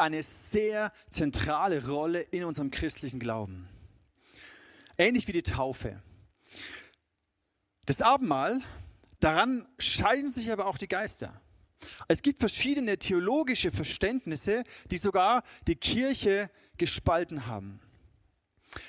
eine sehr zentrale Rolle in unserem christlichen Glauben. Ähnlich wie die Taufe. Das Abendmahl, daran scheiden sich aber auch die Geister. Es gibt verschiedene theologische Verständnisse, die sogar die Kirche gespalten haben.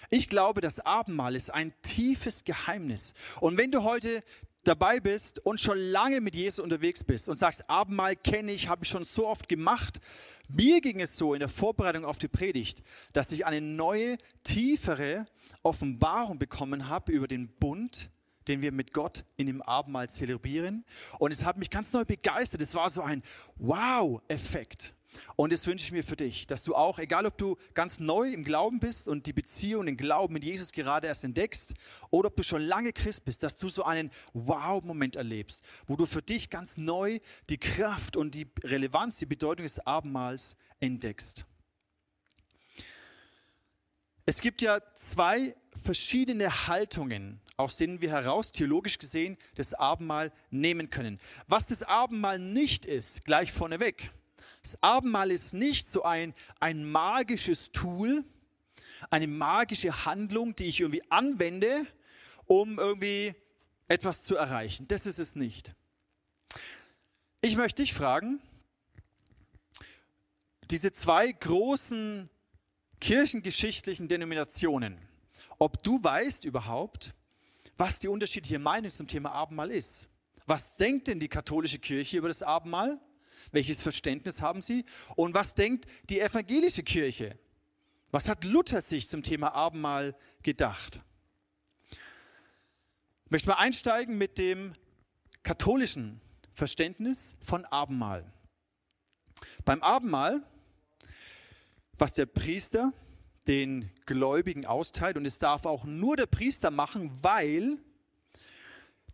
Ich glaube, das Abendmahl ist ein tiefes Geheimnis. Und wenn du heute dabei bist und schon lange mit Jesus unterwegs bist und sagst, Abendmahl kenne ich, habe ich schon so oft gemacht, mir ging es so in der Vorbereitung auf die Predigt, dass ich eine neue, tiefere Offenbarung bekommen habe über den Bund, den wir mit Gott in dem Abendmahl zelebrieren. Und es hat mich ganz neu begeistert. Es war so ein Wow-Effekt. Und das wünsche ich mir für dich, dass du auch, egal ob du ganz neu im Glauben bist und die Beziehung, den Glauben mit Jesus gerade erst entdeckst, oder ob du schon lange Christ bist, dass du so einen Wow-Moment erlebst, wo du für dich ganz neu die Kraft und die Relevanz, die Bedeutung des Abendmahls entdeckst. Es gibt ja zwei verschiedene Haltungen, aus denen wir heraus theologisch gesehen das Abendmahl nehmen können. Was das Abendmahl nicht ist, gleich vorneweg. Das Abendmahl ist nicht so ein, ein magisches Tool, eine magische Handlung, die ich irgendwie anwende, um irgendwie etwas zu erreichen. Das ist es nicht. Ich möchte dich fragen, diese zwei großen kirchengeschichtlichen Denominationen, ob du weißt überhaupt, was die unterschiedliche Meinung zum Thema Abendmahl ist. Was denkt denn die katholische Kirche über das Abendmahl? Welches Verständnis haben sie? Und was denkt die evangelische Kirche? Was hat Luther sich zum Thema Abendmahl gedacht? Ich möchte mal einsteigen mit dem katholischen Verständnis von Abendmahl. Beim Abendmahl, was der Priester den Gläubigen austeilt, und es darf auch nur der Priester machen, weil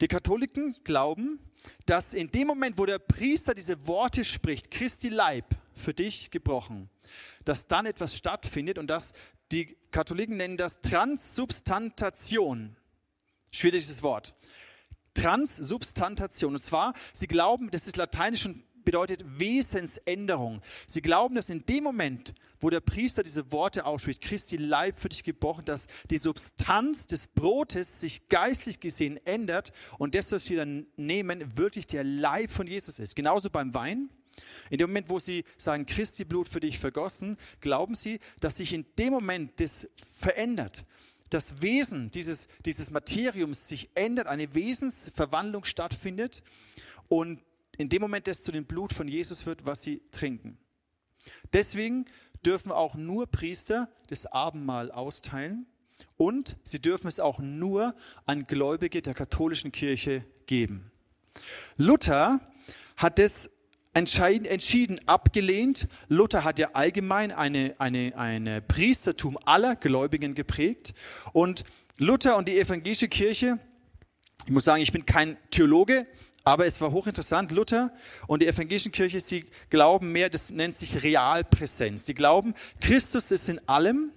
die Katholiken glauben, dass in dem Moment, wo der Priester diese Worte spricht, Christi Leib für dich gebrochen, dass dann etwas stattfindet und dass die Katholiken nennen das Transsubstantation. Schwieriges Wort. Transsubstantation. Und zwar, sie glauben, das ist lateinisch und bedeutet Wesensänderung. Sie glauben, dass in dem Moment, wo der Priester diese Worte ausspricht, Christi Leib für dich gebrochen, dass die Substanz des Brotes sich geistlich gesehen ändert und das, was wir dann nehmen, wirklich der Leib von Jesus ist. Genauso beim Wein. In dem Moment, wo sie sagen, Christi Blut für dich vergossen, glauben sie, dass sich in dem Moment das verändert. Das Wesen dieses, dieses Materiums sich ändert, eine Wesensverwandlung stattfindet und in dem Moment das zu dem Blut von Jesus wird, was sie trinken. Deswegen dürfen auch nur Priester das Abendmahl austeilen und sie dürfen es auch nur an Gläubige der katholischen Kirche geben. Luther hat das entschieden abgelehnt. Luther hat ja allgemein eine, eine, eine Priestertum aller Gläubigen geprägt. Und Luther und die evangelische Kirche, ich muss sagen, ich bin kein Theologe, aber es war hochinteressant. Luther und die evangelische Kirche, sie glauben mehr, das nennt sich Realpräsenz. Sie glauben, Christus ist in allem.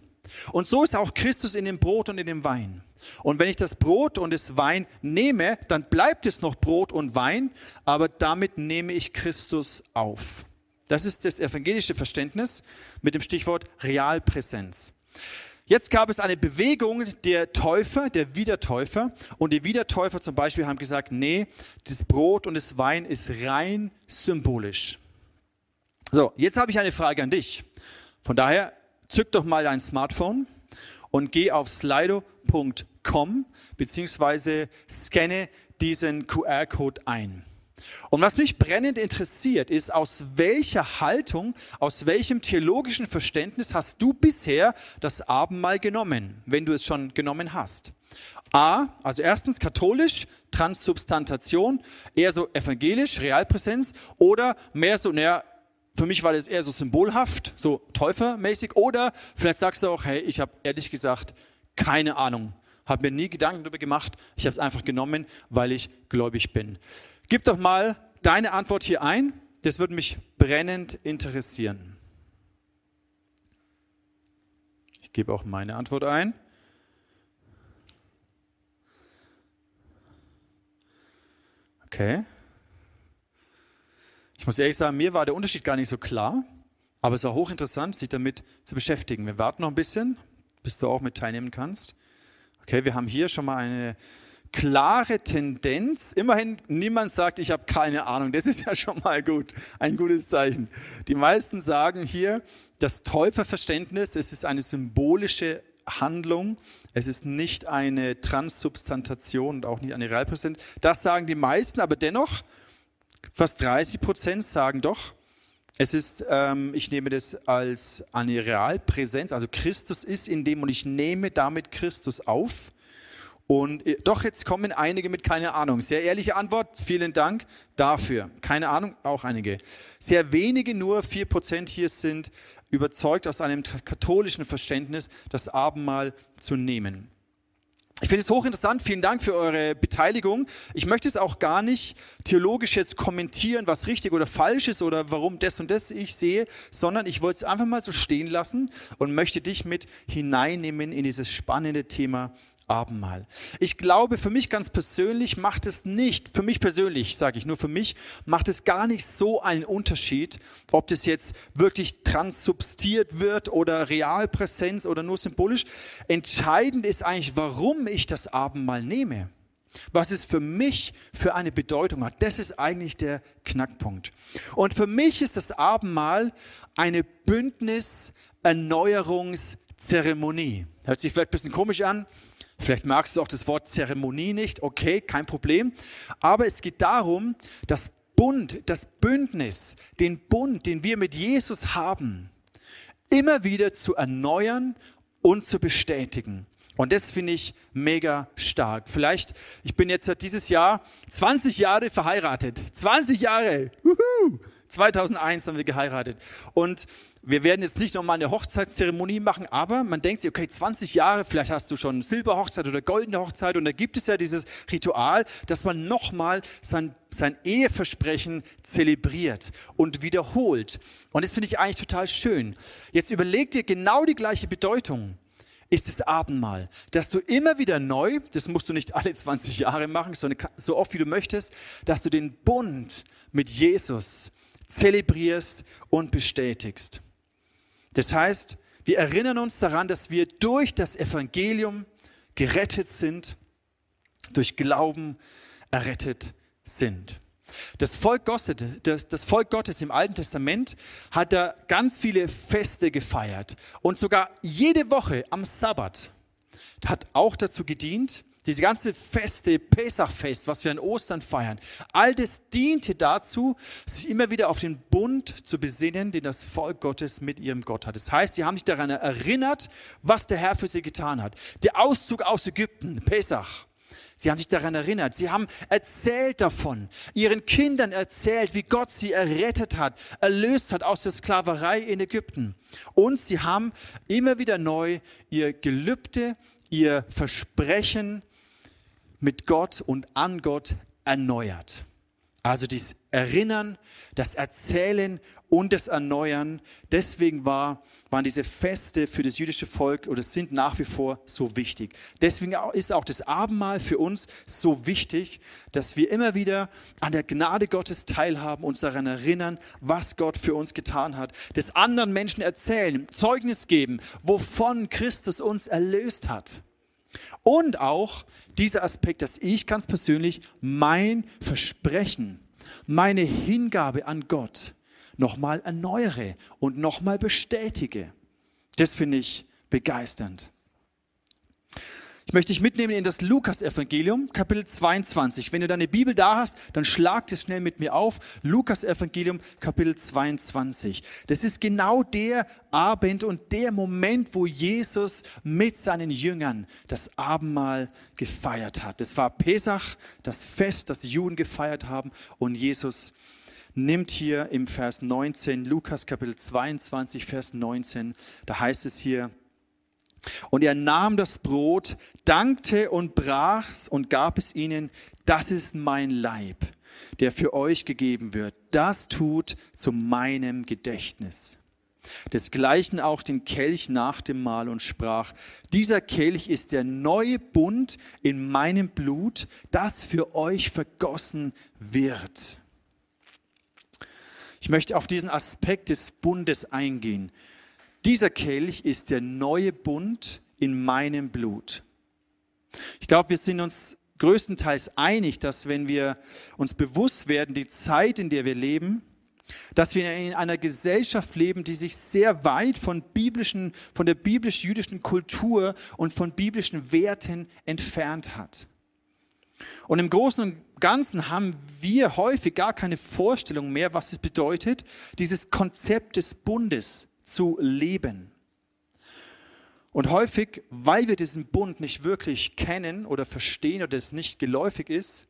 Und so ist auch Christus in dem Brot und in dem Wein. Und wenn ich das Brot und das Wein nehme, dann bleibt es noch Brot und Wein, aber damit nehme ich Christus auf. Das ist das evangelische Verständnis mit dem Stichwort Realpräsenz. Jetzt gab es eine Bewegung der Täufer, der Wiedertäufer. Und die Wiedertäufer zum Beispiel haben gesagt, nee, das Brot und das Wein ist rein symbolisch. So, jetzt habe ich eine Frage an dich. Von daher, zück doch mal dein Smartphone und geh auf slido.com beziehungsweise scanne diesen QR-Code ein. Und was mich brennend interessiert, ist, aus welcher Haltung, aus welchem theologischen Verständnis hast du bisher das Abendmahl genommen, wenn du es schon genommen hast? A, also erstens katholisch, Transsubstantation, eher so evangelisch, Realpräsenz oder mehr so, naja, für mich war das eher so symbolhaft, so täufermäßig oder vielleicht sagst du auch, hey, ich habe ehrlich gesagt keine Ahnung, habe mir nie Gedanken darüber gemacht, ich habe es einfach genommen, weil ich gläubig bin. Gib doch mal deine Antwort hier ein. Das würde mich brennend interessieren. Ich gebe auch meine Antwort ein. Okay. Ich muss ehrlich sagen, mir war der Unterschied gar nicht so klar. Aber es auch hochinteressant, sich damit zu beschäftigen. Wir warten noch ein bisschen, bis du auch mit teilnehmen kannst. Okay, wir haben hier schon mal eine klare Tendenz. Immerhin, niemand sagt, ich habe keine Ahnung. Das ist ja schon mal gut, ein gutes Zeichen. Die meisten sagen hier, das Täuferverständnis, es ist eine symbolische Handlung. Es ist nicht eine Transsubstantation und auch nicht eine Realpräsenz. Das sagen die meisten, aber dennoch, fast 30 Prozent sagen doch, es ist, ähm, ich nehme das als eine Realpräsenz, also Christus ist in dem und ich nehme damit Christus auf. Und äh, doch, jetzt kommen einige mit keine Ahnung. Sehr ehrliche Antwort, vielen Dank dafür. Keine Ahnung, auch einige. Sehr wenige, nur 4% hier sind überzeugt aus einem katholischen Verständnis, das Abendmahl zu nehmen. Ich finde es hochinteressant. Vielen Dank für eure Beteiligung. Ich möchte es auch gar nicht theologisch jetzt kommentieren, was richtig oder falsch ist oder warum das und das ich sehe, sondern ich wollte es einfach mal so stehen lassen und möchte dich mit hineinnehmen in dieses spannende Thema Abendmahl. Ich glaube, für mich ganz persönlich macht es nicht, für mich persönlich sage ich nur für mich, macht es gar nicht so einen Unterschied, ob das jetzt wirklich transsubstiert wird oder Realpräsenz oder nur symbolisch. Entscheidend ist eigentlich, warum ich das Abendmahl nehme. Was es für mich für eine Bedeutung hat, das ist eigentlich der Knackpunkt. Und für mich ist das Abendmahl eine Bündnis-Erneuerungszeremonie. Hört sich vielleicht ein bisschen komisch an, Vielleicht magst du auch das Wort Zeremonie nicht, okay, kein Problem. Aber es geht darum, das Bund, das Bündnis, den Bund, den wir mit Jesus haben, immer wieder zu erneuern und zu bestätigen. Und das finde ich mega stark. Vielleicht, ich bin jetzt dieses Jahr 20 Jahre verheiratet. 20 Jahre. Uhu. 2001 haben wir geheiratet. Und wir werden jetzt nicht nochmal eine Hochzeitszeremonie machen, aber man denkt sich, okay, 20 Jahre, vielleicht hast du schon Silberhochzeit oder goldene Hochzeit und da gibt es ja dieses Ritual, dass man nochmal sein, sein Eheversprechen zelebriert und wiederholt. Und das finde ich eigentlich total schön. Jetzt überleg dir genau die gleiche Bedeutung ist das Abendmahl, dass du immer wieder neu, das musst du nicht alle 20 Jahre machen, sondern so oft wie du möchtest, dass du den Bund mit Jesus zelebrierst und bestätigst. Das heißt, wir erinnern uns daran, dass wir durch das Evangelium gerettet sind, durch Glauben errettet sind. Das Volk, Gottes, das, das Volk Gottes im Alten Testament hat da ganz viele Feste gefeiert und sogar jede Woche am Sabbat hat auch dazu gedient, diese ganze Feste, Pesachfest, was wir an Ostern feiern, all das diente dazu, sich immer wieder auf den Bund zu besinnen, den das Volk Gottes mit ihrem Gott hat. Das heißt, sie haben sich daran erinnert, was der Herr für sie getan hat. Der Auszug aus Ägypten, Pesach. Sie haben sich daran erinnert. Sie haben erzählt davon, ihren Kindern erzählt, wie Gott sie errettet hat, erlöst hat aus der Sklaverei in Ägypten. Und sie haben immer wieder neu ihr Gelübde, ihr Versprechen mit Gott und an Gott erneuert. Also das Erinnern, das Erzählen und das Erneuern. Deswegen war, waren diese Feste für das jüdische Volk oder sind nach wie vor so wichtig. Deswegen ist auch das Abendmahl für uns so wichtig, dass wir immer wieder an der Gnade Gottes teilhaben, uns daran erinnern, was Gott für uns getan hat, des anderen Menschen erzählen, Zeugnis geben, wovon Christus uns erlöst hat. Und auch dieser Aspekt, dass ich ganz persönlich mein Versprechen, meine Hingabe an Gott nochmal erneuere und nochmal bestätige. Das finde ich begeisternd. Ich möchte dich mitnehmen in das Lukas-Evangelium, Kapitel 22. Wenn du deine Bibel da hast, dann schlag das schnell mit mir auf. Lukas-Evangelium, Kapitel 22. Das ist genau der Abend und der Moment, wo Jesus mit seinen Jüngern das Abendmahl gefeiert hat. Das war Pesach, das Fest, das die Juden gefeiert haben. Und Jesus nimmt hier im Vers 19, Lukas Kapitel 22, Vers 19, da heißt es hier, und er nahm das Brot, dankte und brach's und gab es ihnen, das ist mein Leib, der für euch gegeben wird. Das tut zu meinem Gedächtnis. Desgleichen auch den Kelch nach dem Mahl und sprach, dieser Kelch ist der neue Bund in meinem Blut, das für euch vergossen wird. Ich möchte auf diesen Aspekt des Bundes eingehen. Dieser Kelch ist der neue Bund in meinem Blut. Ich glaube, wir sind uns größtenteils einig, dass wenn wir uns bewusst werden, die Zeit, in der wir leben, dass wir in einer Gesellschaft leben, die sich sehr weit von biblischen, von der biblisch-jüdischen Kultur und von biblischen Werten entfernt hat. Und im Großen und Ganzen haben wir häufig gar keine Vorstellung mehr, was es bedeutet, dieses Konzept des Bundes zu leben. Und häufig, weil wir diesen Bund nicht wirklich kennen oder verstehen oder es nicht geläufig ist,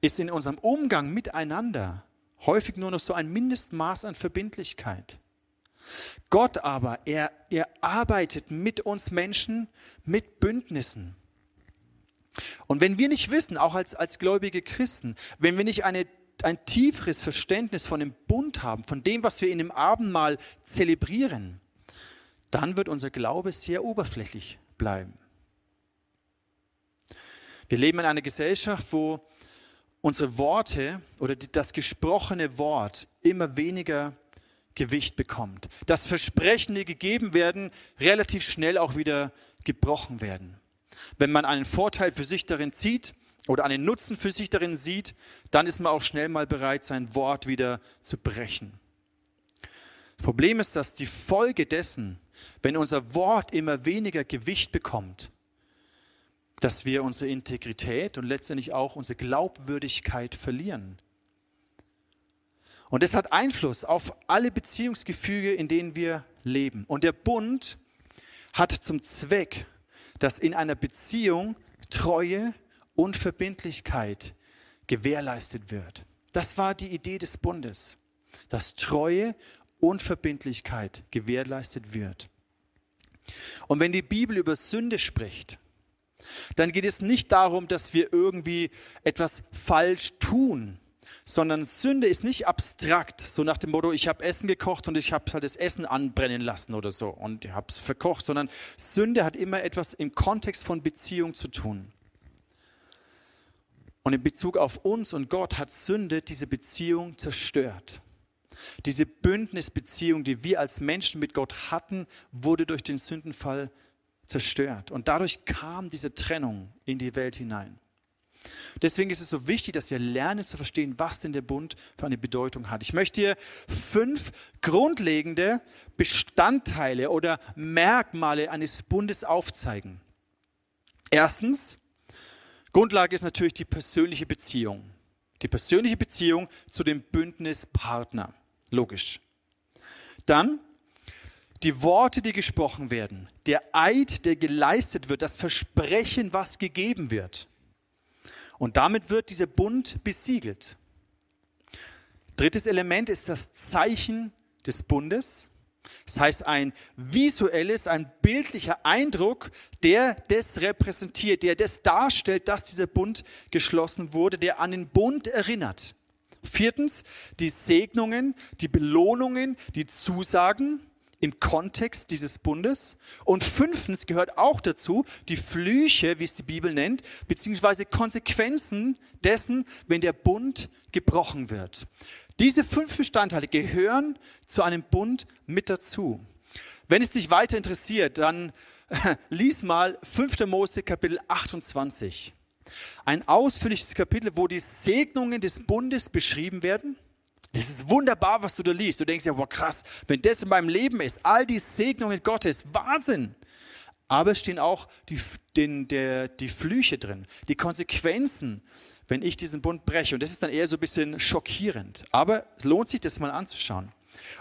ist in unserem Umgang miteinander häufig nur noch so ein Mindestmaß an Verbindlichkeit. Gott aber, er, er arbeitet mit uns Menschen mit Bündnissen. Und wenn wir nicht wissen, auch als, als gläubige Christen, wenn wir nicht eine, ein tieferes Verständnis von dem Bund haben, von dem, was wir in dem Abendmahl zelebrieren, dann wird unser Glaube sehr oberflächlich bleiben. Wir leben in einer Gesellschaft, wo unsere Worte oder das gesprochene Wort immer weniger Gewicht bekommt. Dass Versprechen, die gegeben werden, relativ schnell auch wieder gebrochen werden. Wenn man einen Vorteil für sich darin zieht oder einen Nutzen für sich darin sieht, dann ist man auch schnell mal bereit, sein Wort wieder zu brechen. Das Problem ist, dass die Folge dessen, wenn unser Wort immer weniger Gewicht bekommt, dass wir unsere Integrität und letztendlich auch unsere Glaubwürdigkeit verlieren. Und das hat Einfluss auf alle Beziehungsgefüge, in denen wir leben. Und der Bund hat zum Zweck, dass in einer Beziehung Treue und Verbindlichkeit gewährleistet wird. Das war die Idee des Bundes, dass Treue und Verbindlichkeit gewährleistet wird. Und wenn die Bibel über Sünde spricht, dann geht es nicht darum, dass wir irgendwie etwas falsch tun, sondern Sünde ist nicht abstrakt, so nach dem Motto, ich habe Essen gekocht und ich habe halt das Essen anbrennen lassen oder so und ich habe es verkocht, sondern Sünde hat immer etwas im Kontext von Beziehung zu tun. Und in Bezug auf uns und Gott hat Sünde diese Beziehung zerstört. Diese Bündnisbeziehung, die wir als Menschen mit Gott hatten, wurde durch den Sündenfall zerstört. Und dadurch kam diese Trennung in die Welt hinein. Deswegen ist es so wichtig, dass wir lernen zu verstehen, was denn der Bund für eine Bedeutung hat. Ich möchte dir fünf grundlegende Bestandteile oder Merkmale eines Bundes aufzeigen. Erstens, Grundlage ist natürlich die persönliche Beziehung. Die persönliche Beziehung zu dem Bündnispartner. Logisch. Dann die Worte, die gesprochen werden, der Eid, der geleistet wird, das Versprechen, was gegeben wird. Und damit wird dieser Bund besiegelt. Drittes Element ist das Zeichen des Bundes. Das heißt, ein visuelles, ein bildlicher Eindruck, der das repräsentiert, der das darstellt, dass dieser Bund geschlossen wurde, der an den Bund erinnert. Viertens, die Segnungen, die Belohnungen, die Zusagen, im Kontext dieses Bundes. Und fünftens gehört auch dazu die Flüche, wie es die Bibel nennt, beziehungsweise Konsequenzen dessen, wenn der Bund gebrochen wird. Diese fünf Bestandteile gehören zu einem Bund mit dazu. Wenn es dich weiter interessiert, dann lies mal 5. Mose Kapitel 28. Ein ausführliches Kapitel, wo die Segnungen des Bundes beschrieben werden das ist wunderbar, was du da liest. Du denkst ja, wow, krass, wenn das in meinem Leben ist, all die Segnungen Gottes, Wahnsinn. Aber es stehen auch die, den, der, die Flüche drin, die Konsequenzen, wenn ich diesen Bund breche. Und das ist dann eher so ein bisschen schockierend. Aber es lohnt sich, das mal anzuschauen.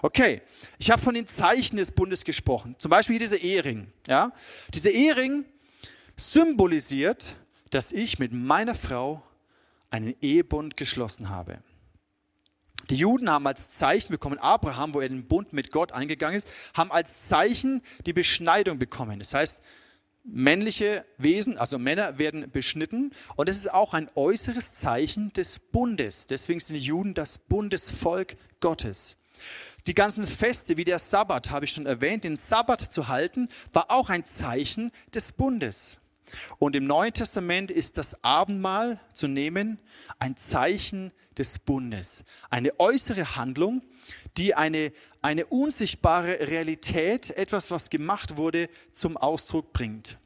Okay, ich habe von den Zeichen des Bundes gesprochen. Zum Beispiel dieser Ehering. Ja? Dieser Ehering symbolisiert, dass ich mit meiner Frau einen Ehebund geschlossen habe. Die Juden haben als Zeichen bekommen, Abraham, wo er den Bund mit Gott eingegangen ist, haben als Zeichen die Beschneidung bekommen. Das heißt, männliche Wesen, also Männer, werden beschnitten. Und es ist auch ein äußeres Zeichen des Bundes. Deswegen sind die Juden das Bundesvolk Gottes. Die ganzen Feste, wie der Sabbat, habe ich schon erwähnt, den Sabbat zu halten, war auch ein Zeichen des Bundes. Und im Neuen Testament ist das Abendmahl zu nehmen ein Zeichen des Bundes, eine äußere Handlung, die eine, eine unsichtbare Realität, etwas, was gemacht wurde, zum Ausdruck bringt.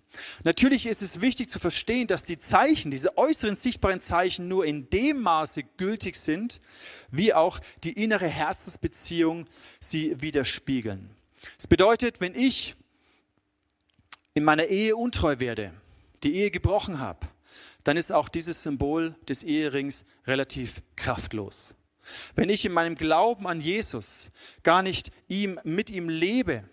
Natürlich ist es wichtig zu verstehen, dass die Zeichen, diese äußeren sichtbaren Zeichen nur in dem Maße gültig sind, wie auch die innere Herzensbeziehung sie widerspiegeln. Es bedeutet, wenn ich in meiner Ehe untreu werde, die Ehe gebrochen habe, dann ist auch dieses Symbol des Eherings relativ kraftlos. Wenn ich in meinem Glauben an Jesus gar nicht ihm, mit ihm lebe,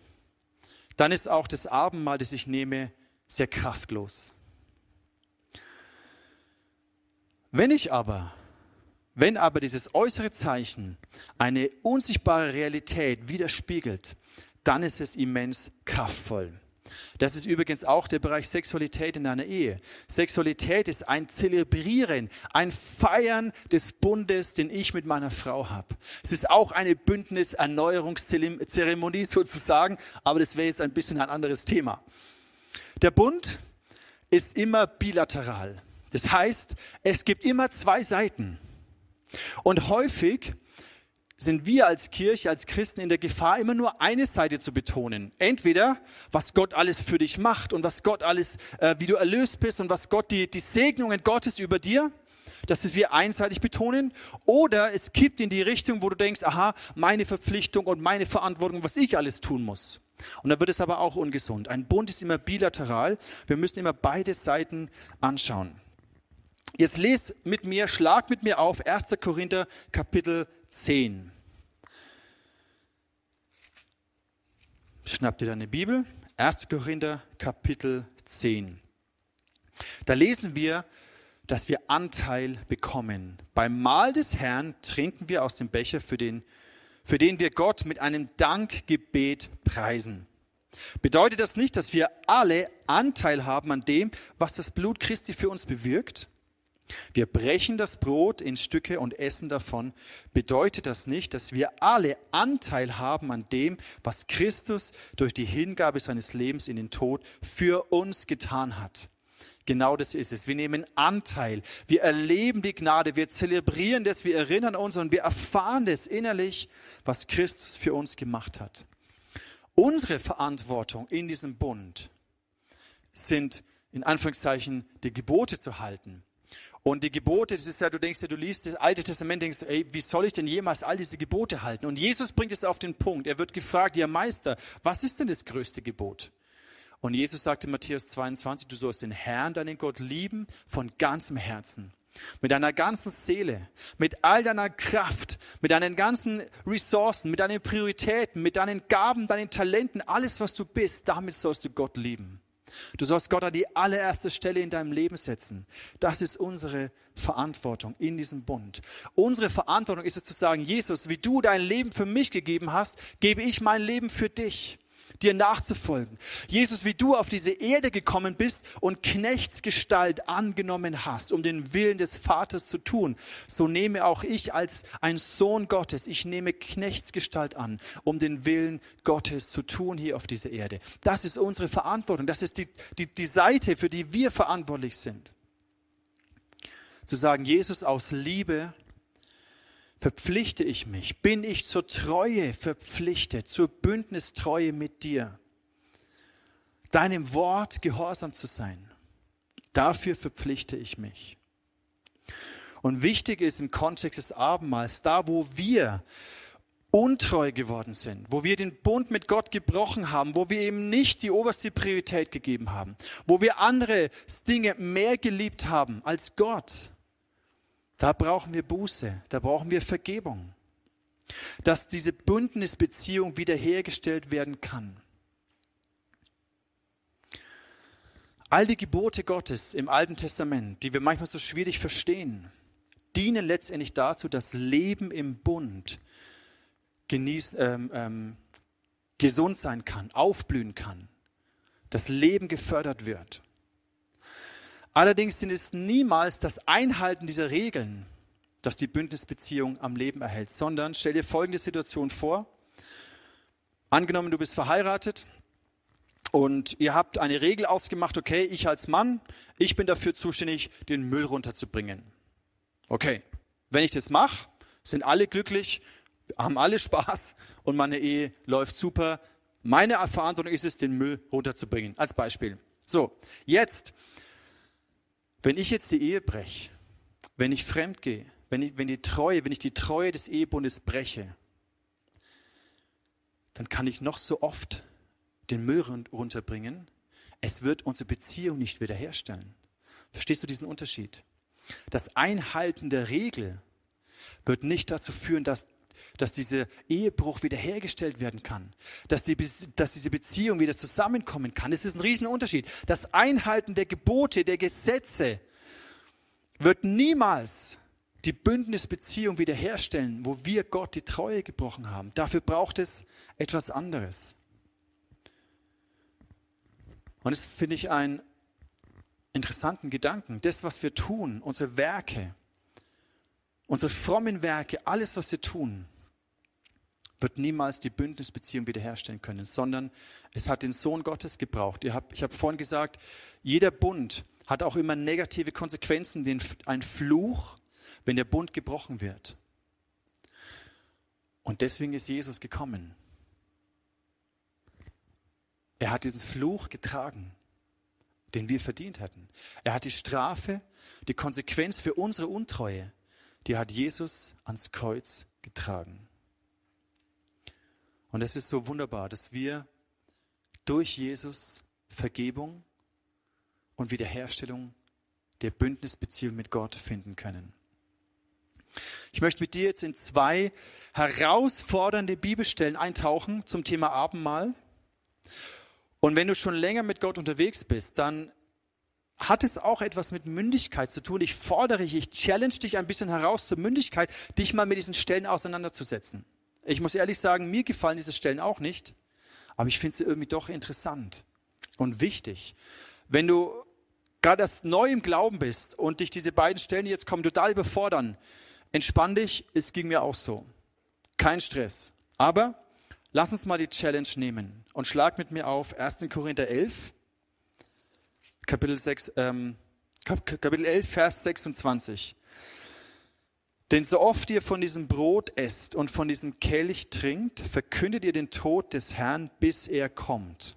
dann ist auch das Abendmahl, das ich nehme, sehr kraftlos. Wenn ich aber, wenn aber dieses äußere Zeichen eine unsichtbare Realität widerspiegelt, dann ist es immens kraftvoll. Das ist übrigens auch der Bereich Sexualität in einer Ehe. Sexualität ist ein Zelebrieren, ein Feiern des Bundes, den ich mit meiner Frau habe. Es ist auch eine Bündniserneuerungszeremonie sozusagen, aber das wäre jetzt ein bisschen ein anderes Thema. Der Bund ist immer bilateral. Das heißt, es gibt immer zwei Seiten. Und häufig sind wir als Kirche, als Christen in der Gefahr, immer nur eine Seite zu betonen. Entweder, was Gott alles für dich macht und was Gott alles, äh, wie du erlöst bist und was Gott, die, die Segnungen Gottes über dir, dass wir einseitig betonen. Oder es kippt in die Richtung, wo du denkst, aha, meine Verpflichtung und meine Verantwortung, was ich alles tun muss. Und da wird es aber auch ungesund. Ein Bund ist immer bilateral. Wir müssen immer beide Seiten anschauen. Jetzt lest mit mir, schlag mit mir auf 1. Korinther Kapitel 10. Schnappt ihr deine Bibel? 1. Korinther Kapitel 10. Da lesen wir, dass wir Anteil bekommen. Beim Mahl des Herrn trinken wir aus dem Becher, für den, für den wir Gott mit einem Dankgebet preisen. Bedeutet das nicht, dass wir alle Anteil haben an dem, was das Blut Christi für uns bewirkt? Wir brechen das Brot in Stücke und essen davon. Bedeutet das nicht, dass wir alle Anteil haben an dem, was Christus durch die Hingabe seines Lebens in den Tod für uns getan hat? Genau das ist es. Wir nehmen Anteil. Wir erleben die Gnade. Wir zelebrieren das. Wir erinnern uns und wir erfahren das innerlich, was Christus für uns gemacht hat. Unsere Verantwortung in diesem Bund sind in Anführungszeichen die Gebote zu halten und die Gebote, das ist ja, du denkst ja, du liest das Alte Testament, denkst, ey, wie soll ich denn jemals all diese Gebote halten? Und Jesus bringt es auf den Punkt. Er wird gefragt, ja Meister, was ist denn das größte Gebot? Und Jesus sagte in Matthäus 22, du sollst den Herrn, deinen Gott lieben von ganzem Herzen, mit deiner ganzen Seele, mit all deiner Kraft, mit deinen ganzen Ressourcen, mit deinen Prioritäten, mit deinen Gaben, deinen Talenten, alles, was du bist, damit sollst du Gott lieben. Du sollst Gott an die allererste Stelle in deinem Leben setzen. Das ist unsere Verantwortung in diesem Bund. Unsere Verantwortung ist es zu sagen, Jesus, wie du dein Leben für mich gegeben hast, gebe ich mein Leben für dich dir nachzufolgen. Jesus, wie du auf diese Erde gekommen bist und Knechtsgestalt angenommen hast, um den Willen des Vaters zu tun, so nehme auch ich als ein Sohn Gottes, ich nehme Knechtsgestalt an, um den Willen Gottes zu tun hier auf dieser Erde. Das ist unsere Verantwortung. Das ist die, die, die Seite, für die wir verantwortlich sind. Zu sagen, Jesus aus Liebe verpflichte ich mich, bin ich zur Treue verpflichtet, zur Bündnistreue mit dir, deinem Wort gehorsam zu sein. Dafür verpflichte ich mich. Und wichtig ist im Kontext des Abendmahls, da wo wir untreu geworden sind, wo wir den Bund mit Gott gebrochen haben, wo wir ihm nicht die oberste Priorität gegeben haben, wo wir andere Dinge mehr geliebt haben als Gott, da brauchen wir Buße, da brauchen wir Vergebung, dass diese Bündnisbeziehung wiederhergestellt werden kann. All die Gebote Gottes im Alten Testament, die wir manchmal so schwierig verstehen, dienen letztendlich dazu, dass Leben im Bund genieß, ähm, ähm, gesund sein kann, aufblühen kann, dass Leben gefördert wird. Allerdings sind es niemals das Einhalten dieser Regeln, das die Bündnisbeziehung am Leben erhält, sondern stell dir folgende Situation vor. Angenommen, du bist verheiratet und ihr habt eine Regel ausgemacht, okay, ich als Mann, ich bin dafür zuständig, den Müll runterzubringen. Okay, wenn ich das mache, sind alle glücklich, haben alle Spaß und meine Ehe läuft super. Meine Verantwortung ist es, den Müll runterzubringen, als Beispiel. So, jetzt, wenn ich jetzt die Ehe breche, wenn ich fremd gehe, wenn, ich, wenn die Treue, wenn ich die Treue des Ehebundes breche, dann kann ich noch so oft den Müll runterbringen, es wird unsere Beziehung nicht wiederherstellen. Verstehst du diesen Unterschied? Das Einhalten der Regel wird nicht dazu führen, dass, dass dieser Ehebruch wiederhergestellt werden kann, dass, die, dass diese Beziehung wieder zusammenkommen kann. Es ist ein Riesenunterschied. Das Einhalten der Gebote, der Gesetze wird niemals die Bündnisbeziehung wiederherstellen, wo wir Gott die Treue gebrochen haben. Dafür braucht es etwas anderes. Und das finde ich einen interessanten Gedanken. Das, was wir tun, unsere Werke, unsere frommen Werke, alles, was wir tun, wird niemals die Bündnisbeziehung wiederherstellen können, sondern es hat den Sohn Gottes gebraucht. Ich habe hab vorhin gesagt, jeder Bund hat auch immer negative Konsequenzen, ein Fluch, wenn der Bund gebrochen wird. Und deswegen ist Jesus gekommen. Er hat diesen Fluch getragen, den wir verdient hatten. Er hat die Strafe, die Konsequenz für unsere Untreue, die hat Jesus ans Kreuz getragen. Und es ist so wunderbar, dass wir durch Jesus Vergebung und Wiederherstellung der Bündnisbeziehung mit Gott finden können. Ich möchte mit dir jetzt in zwei herausfordernde Bibelstellen eintauchen zum Thema Abendmahl. Und wenn du schon länger mit Gott unterwegs bist, dann hat es auch etwas mit Mündigkeit zu tun. Ich fordere dich, ich challenge dich ein bisschen heraus zur Mündigkeit, dich mal mit diesen Stellen auseinanderzusetzen. Ich muss ehrlich sagen, mir gefallen diese Stellen auch nicht, aber ich finde sie irgendwie doch interessant und wichtig. Wenn du gerade erst neu im Glauben bist und dich diese beiden Stellen, jetzt kommen, total überfordern, entspann dich, es ging mir auch so. Kein Stress. Aber Lass uns mal die Challenge nehmen und schlag mit mir auf 1. Korinther 11, Kapitel, 6, ähm, Kapitel 11, Vers 26. Denn so oft ihr von diesem Brot esst und von diesem Kelch trinkt, verkündet ihr den Tod des Herrn, bis er kommt.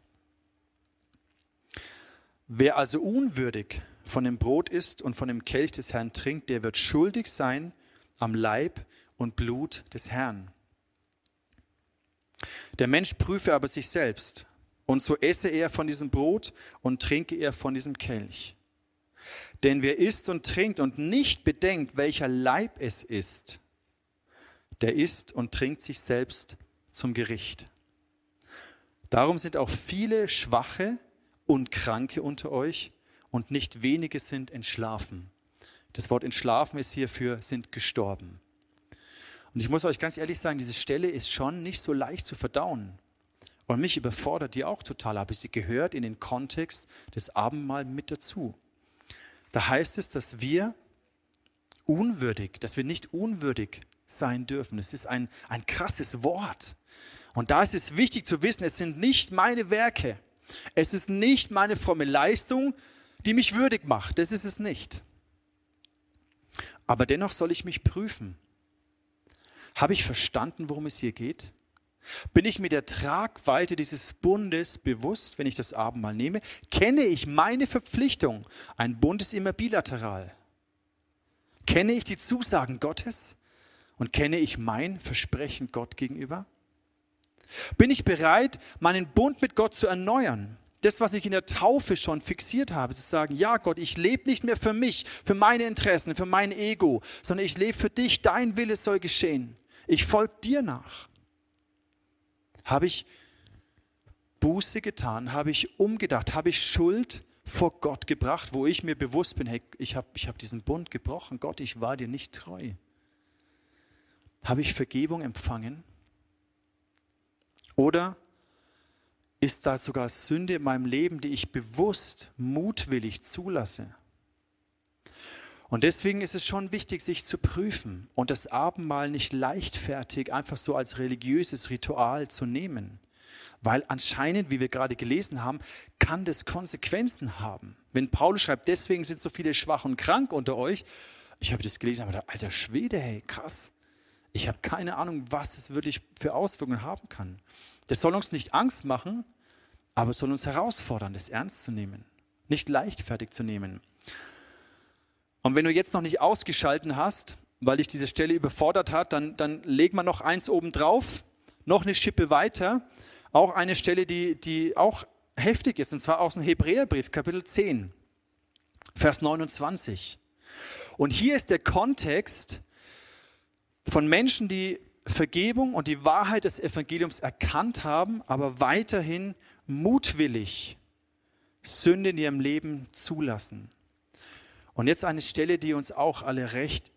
Wer also unwürdig von dem Brot isst und von dem Kelch des Herrn trinkt, der wird schuldig sein am Leib und Blut des Herrn. Der Mensch prüfe aber sich selbst, und so esse er von diesem Brot und trinke er von diesem Kelch. Denn wer isst und trinkt und nicht bedenkt, welcher Leib es ist, der isst und trinkt sich selbst zum Gericht. Darum sind auch viele Schwache und Kranke unter euch und nicht wenige sind entschlafen. Das Wort entschlafen ist hierfür sind gestorben. Und ich muss euch ganz ehrlich sagen, diese Stelle ist schon nicht so leicht zu verdauen. Und mich überfordert die auch total, aber sie gehört in den Kontext des Abendmahl mit dazu. Da heißt es, dass wir unwürdig, dass wir nicht unwürdig sein dürfen. Es ist ein, ein krasses Wort. Und da ist es wichtig zu wissen, es sind nicht meine Werke. Es ist nicht meine fromme Leistung, die mich würdig macht. Das ist es nicht. Aber dennoch soll ich mich prüfen. Habe ich verstanden, worum es hier geht? Bin ich mir der Tragweite dieses Bundes bewusst, wenn ich das Abendmahl nehme? Kenne ich meine Verpflichtung? Ein Bund ist immer bilateral. Kenne ich die Zusagen Gottes? Und kenne ich mein Versprechen Gott gegenüber? Bin ich bereit, meinen Bund mit Gott zu erneuern? Das, was ich in der Taufe schon fixiert habe, zu sagen, ja Gott, ich lebe nicht mehr für mich, für meine Interessen, für mein Ego, sondern ich lebe für dich, dein Wille soll geschehen. Ich folge dir nach. Habe ich Buße getan? Habe ich umgedacht? Habe ich Schuld vor Gott gebracht, wo ich mir bewusst bin, hey, ich habe ich hab diesen Bund gebrochen. Gott, ich war dir nicht treu. Habe ich Vergebung empfangen? Oder ist da sogar Sünde in meinem Leben, die ich bewusst, mutwillig zulasse? Und deswegen ist es schon wichtig, sich zu prüfen und das Abendmahl nicht leichtfertig einfach so als religiöses Ritual zu nehmen, Weil anscheinend, wie wir gerade gelesen haben, kann das Konsequenzen haben. Wenn Paulus schreibt, deswegen sind so viele schwach und krank unter euch, ich habe das gelesen, aber gedacht, alter Schwede, hey, krass. Ich habe keine Ahnung, was es wirklich für Auswirkungen haben kann. Das soll uns nicht Angst machen, aber es soll uns herausfordern, das ernst zu nehmen, nicht leichtfertig zu nehmen. Und wenn du jetzt noch nicht ausgeschalten hast, weil dich diese Stelle überfordert hat, dann, dann leg mal noch eins oben drauf, noch eine Schippe weiter, auch eine Stelle, die, die auch heftig ist, und zwar aus dem Hebräerbrief, Kapitel 10, Vers 29. Und hier ist der Kontext von Menschen, die Vergebung und die Wahrheit des Evangeliums erkannt haben, aber weiterhin mutwillig Sünde in ihrem Leben zulassen. Und jetzt eine Stelle, die uns auch alle recht,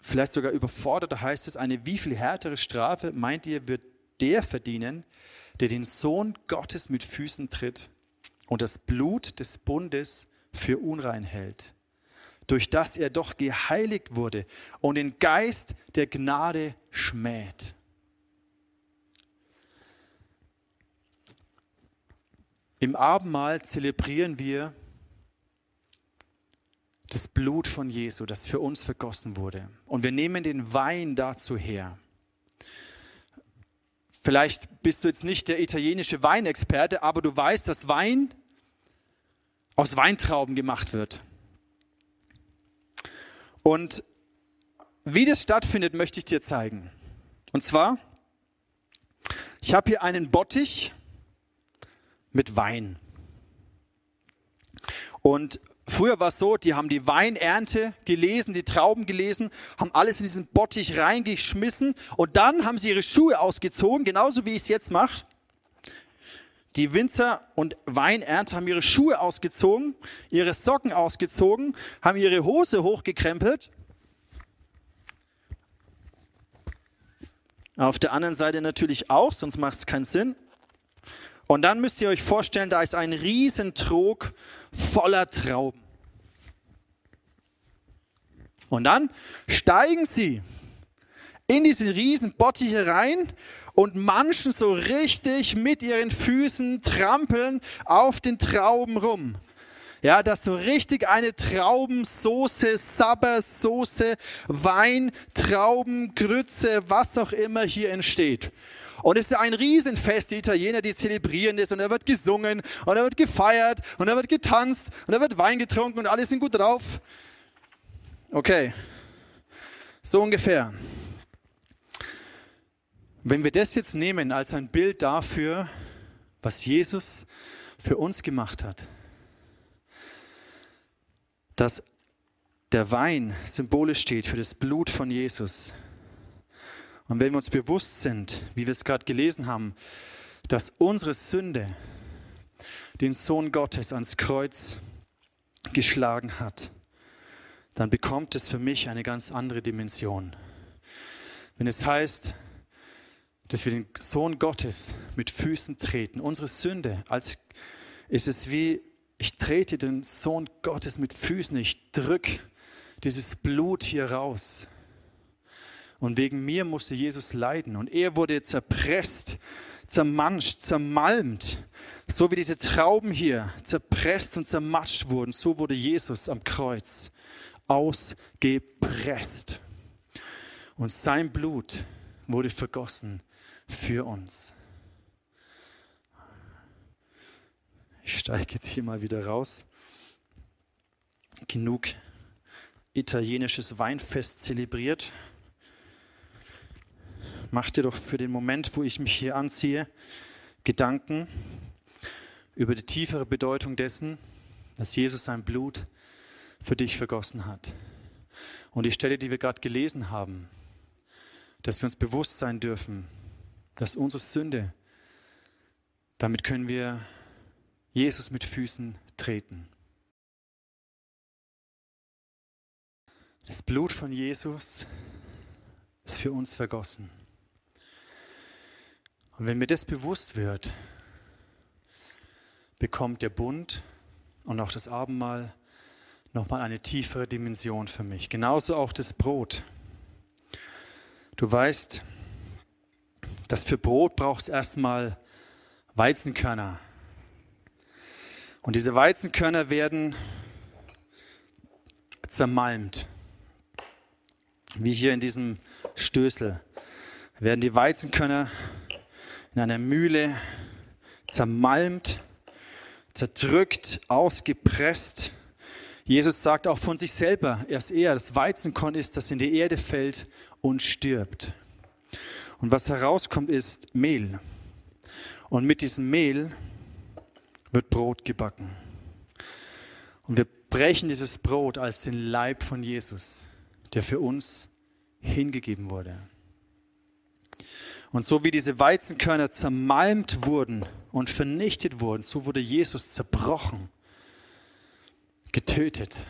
vielleicht sogar überfordert, da heißt es, eine wie viel härtere Strafe, meint ihr, wird der verdienen, der den Sohn Gottes mit Füßen tritt und das Blut des Bundes für unrein hält, durch das er doch geheiligt wurde und den Geist der Gnade schmäht. Im Abendmahl zelebrieren wir das Blut von Jesu, das für uns vergossen wurde. Und wir nehmen den Wein dazu her. Vielleicht bist du jetzt nicht der italienische Weinexperte, aber du weißt, dass Wein aus Weintrauben gemacht wird. Und wie das stattfindet, möchte ich dir zeigen. Und zwar, ich habe hier einen Bottich mit Wein. Und Früher war es so, die haben die Weinernte gelesen, die Trauben gelesen, haben alles in diesen Bottich reingeschmissen und dann haben sie ihre Schuhe ausgezogen, genauso wie ich es jetzt mache. Die Winzer und Weinernte haben ihre Schuhe ausgezogen, ihre Socken ausgezogen, haben ihre Hose hochgekrempelt. Auf der anderen Seite natürlich auch, sonst macht es keinen Sinn. Und dann müsst ihr euch vorstellen, da ist ein Riesentrog voller Trauben. Und dann steigen sie in diese riesen Bottiche rein und manchen so richtig mit ihren Füßen trampeln auf den Trauben rum. Ja, dass so richtig eine Traubensoße, Sabbersoße, Wein, Trauben, Grütze, was auch immer hier entsteht. Und es ist ein Riesenfest, die Italiener, die zelebrieren das und da wird gesungen und da wird gefeiert und da wird getanzt und da wird Wein getrunken und alle sind gut drauf. Okay, so ungefähr. Wenn wir das jetzt nehmen als ein Bild dafür, was Jesus für uns gemacht hat, dass der Wein symbolisch steht für das Blut von Jesus, und wenn wir uns bewusst sind, wie wir es gerade gelesen haben, dass unsere Sünde den Sohn Gottes ans Kreuz geschlagen hat, dann bekommt es für mich eine ganz andere Dimension. Wenn es heißt, dass wir den Sohn Gottes mit Füßen treten, unsere Sünde, als ist es wie, ich trete den Sohn Gottes mit Füßen, ich drücke dieses Blut hier raus. Und wegen mir musste Jesus leiden. Und er wurde zerpresst, zermanscht, zermalmt. So wie diese Trauben hier zerpresst und zermatscht wurden, so wurde Jesus am Kreuz ausgepresst. Und sein Blut wurde vergossen für uns. Ich steige jetzt hier mal wieder raus. Genug italienisches Weinfest zelebriert mach dir doch für den Moment, wo ich mich hier anziehe, Gedanken über die tiefere Bedeutung dessen, dass Jesus sein Blut für dich vergossen hat. Und die Stelle, die wir gerade gelesen haben, dass wir uns bewusst sein dürfen, dass unsere Sünde, damit können wir Jesus mit Füßen treten. Das Blut von Jesus ist für uns vergossen. Und wenn mir das bewusst wird, bekommt der Bund und auch das Abendmahl nochmal eine tiefere Dimension für mich. Genauso auch das Brot. Du weißt, dass für Brot braucht es erstmal Weizenkörner. Und diese Weizenkörner werden zermalmt. Wie hier in diesem Stößel werden die Weizenkörner in einer Mühle zermalmt, zerdrückt, ausgepresst. Jesus sagt auch von sich selber, er er, das Weizenkorn ist, das in die Erde fällt und stirbt. Und was herauskommt, ist Mehl. Und mit diesem Mehl wird Brot gebacken. Und wir brechen dieses Brot als den Leib von Jesus, der für uns hingegeben wurde. Und so wie diese Weizenkörner zermalmt wurden und vernichtet wurden, so wurde Jesus zerbrochen, getötet.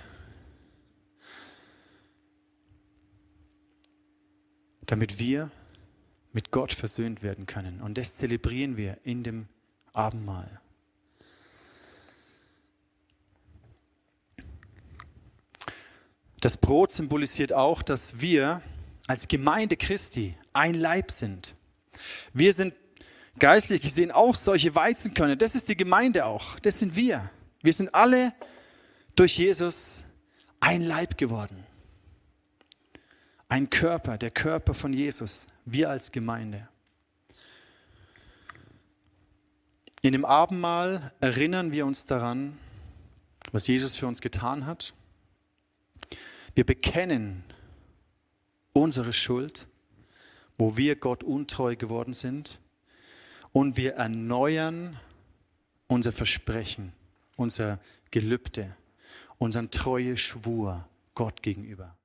Damit wir mit Gott versöhnt werden können. Und das zelebrieren wir in dem Abendmahl. Das Brot symbolisiert auch, dass wir als Gemeinde Christi ein Leib sind. Wir sind geistlich gesehen auch solche Weizenkörner. Das ist die Gemeinde auch. Das sind wir. Wir sind alle durch Jesus ein Leib geworden. Ein Körper, der Körper von Jesus. Wir als Gemeinde. In dem Abendmahl erinnern wir uns daran, was Jesus für uns getan hat wir bekennen unsere Schuld, wo wir Gott untreu geworden sind und wir erneuern unser Versprechen, unser Gelübde, unseren treue Schwur Gott gegenüber.